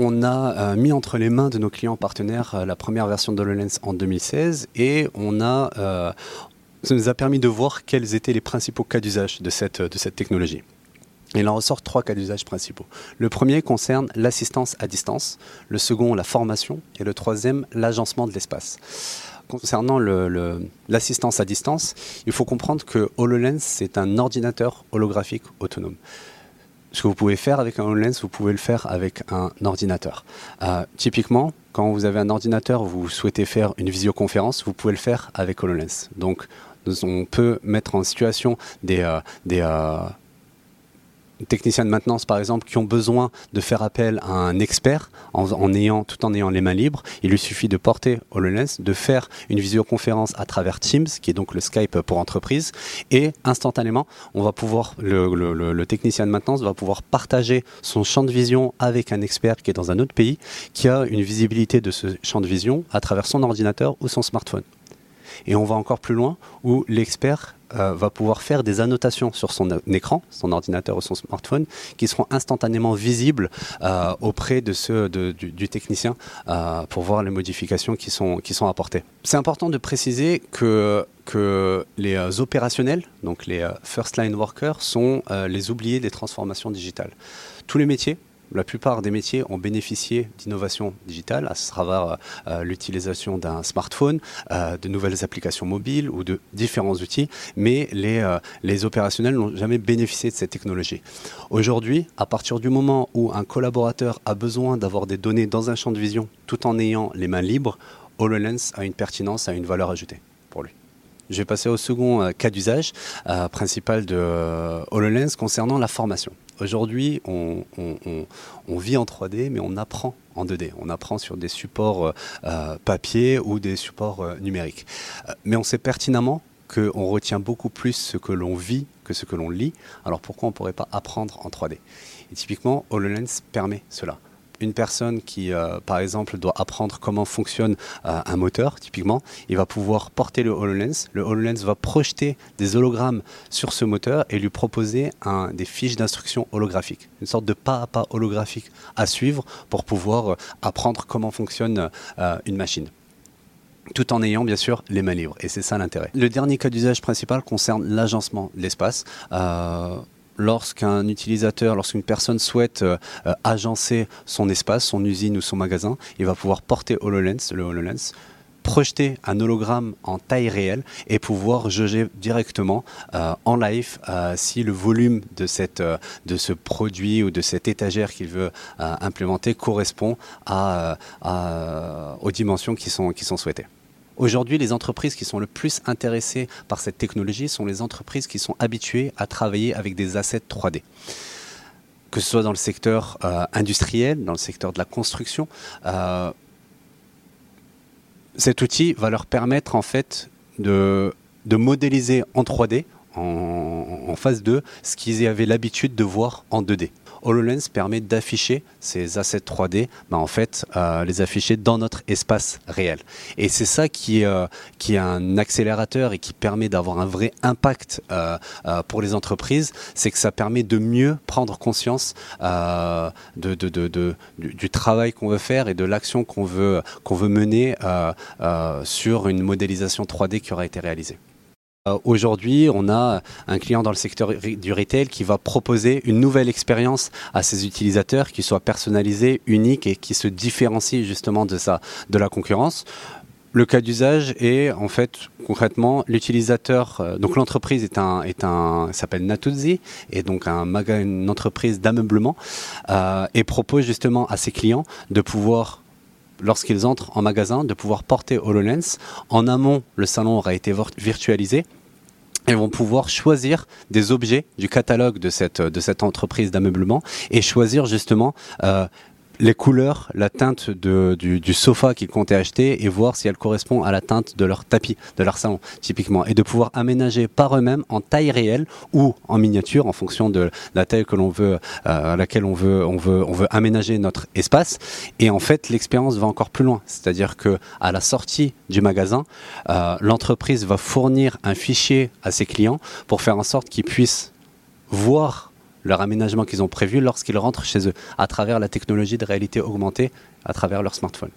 on a mis entre les mains de nos clients partenaires la première version de en 2016 et on a, ça nous a permis de voir quels étaient les principaux cas d'usage de cette, de cette technologie. Il en ressort trois cas d'usage principaux. Le premier concerne l'assistance à distance, le second la formation et le troisième l'agencement de l'espace. Concernant l'assistance à distance, il faut comprendre que HoloLens, c'est un ordinateur holographique autonome. Ce que vous pouvez faire avec un HoloLens, vous pouvez le faire avec un ordinateur. Euh, typiquement, quand vous avez un ordinateur, vous souhaitez faire une visioconférence, vous pouvez le faire avec HoloLens. Donc, on peut mettre en situation des, euh, des, euh, techniciens de maintenance, par exemple, qui ont besoin de faire appel à un expert tout en ayant les mains libres, il lui suffit de porter HoloLens, de faire une visioconférence à travers Teams, qui est donc le Skype pour entreprise, et instantanément, le, technicien de maintenance va pouvoir partager son champ de vision avec un expert qui est dans un autre pays, qui a une visibilité de ce champ de vision à travers son ordinateur ou son smartphone. Et on va encore plus loin où l'expert euh, va pouvoir faire des annotations sur son écran, son ordinateur ou son smartphone, qui seront instantanément visibles euh, auprès de ceux du, technicien euh, pour voir les modifications qui sont, qui sont apportées. C'est important de préciser que, que les opérationnels, donc les first line workers, sont les oubliés des transformations digitales. Tous les métiers la plupart des métiers ont bénéficié d'innovation digitale, à travers euh, l'utilisation d'un smartphone, euh, de nouvelles applications mobiles ou de différents outils, mais les, euh, les opérationnels n'ont jamais bénéficié de cette technologie. Aujourd'hui, à partir du moment où un collaborateur a besoin d'avoir des données dans un champ de vision tout en ayant les mains libres, HoloLens a une pertinence, a une valeur ajoutée pour lui. Je vais passer au second cas d'usage principal de HoloLens concernant la formation. Aujourd'hui, on, vit en 3D, mais on apprend en 2D. On apprend sur des supports euh, euh, papier ou des supports euh, numériques. mais on sait pertinemment qu'on retient beaucoup plus ce que l'on vit que ce que l'on lit. Alors pourquoi on ne pourrait pas apprendre en 3D Et typiquement, HoloLens permet cela une personne qui, euh, par exemple, doit apprendre comment fonctionne euh, un moteur, typiquement, il va pouvoir porter le HoloLens. Le HoloLens va projeter des hologrammes sur ce moteur et lui proposer des fiches d'instruction holographiques, une sorte de pas à pas holographique à suivre pour pouvoir euh, apprendre comment fonctionne une machine tout en ayant bien sûr les mains libres. Et c'est ça l'intérêt. Le dernier cas d'usage principal concerne l'agencement de l'espace lorsqu'un utilisateur, lorsqu'une personne souhaite euh, euh, agencer son espace, son usine ou son magasin, il va pouvoir porter HoloLens, le HoloLens, projeter un hologramme en taille réelle et pouvoir juger directement euh, en live si le volume de, cette, de ce produit ou de cette étagère qu'il veut implémenter correspond à, aux dimensions qui sont, qui sont souhaitées. Aujourd'hui, les entreprises qui sont le plus intéressées par cette technologie sont les entreprises qui sont habituées à travailler avec des assets 3D que ce soit dans le secteur euh, industriel, dans le secteur de la construction. Euh, cet outil va leur permettre en fait de, modéliser en 3D, en, en phase 2, ce qu'ils avaient l'habitude de voir en 2D. HoloLens permet d'afficher ces assets 3D, bah, en fait, euh, les afficher dans notre espace réel. Et c'est ça qui, euh, qui est un accélérateur et qui permet d'avoir un vrai impact euh, pour les entreprises, c'est que ça permet de mieux prendre conscience de, du, du, travail qu'on veut faire et de l'action qu'on veut, qu'on veut mener sur une modélisation 3D qui aura été réalisée. Euh, aujourd'hui, on a un client dans le secteur du retail qui va proposer une nouvelle expérience à ses utilisateurs qui soit personnalisée, unique et qui se différencie justement de, de la concurrence. Le cas d'usage est en fait concrètement l'utilisateur. Euh, donc l'entreprise est un est un s'appelle Natuzzi et donc un une entreprise d'ameublement euh, et propose justement à ses clients de pouvoir lorsqu'ils entrent en magasin, de pouvoir porter HoloLens. En amont, le salon aura été virtualisé et vont pouvoir choisir des objets du catalogue de cette, de cette entreprise d'ameublement et choisir justement euh, les couleurs, la teinte du, du, sofa qu'ils comptaient acheter et voir si elle correspond à la teinte de leur tapis, de leur salon, typiquement. Et de pouvoir aménager par eux-mêmes en taille réelle ou en miniature en fonction de la taille que l'on veut, euh, à laquelle on veut, on veut, on veut aménager notre espace. Et en fait, l'expérience va encore plus loin. C'est-à-dire que à la sortie du magasin, euh, l'entreprise va fournir un fichier à ses clients pour faire en sorte qu'ils puissent voir leur aménagement qu'ils ont prévu lorsqu'ils rentrent chez eux, à travers la technologie de réalité augmentée, à travers leur smartphone.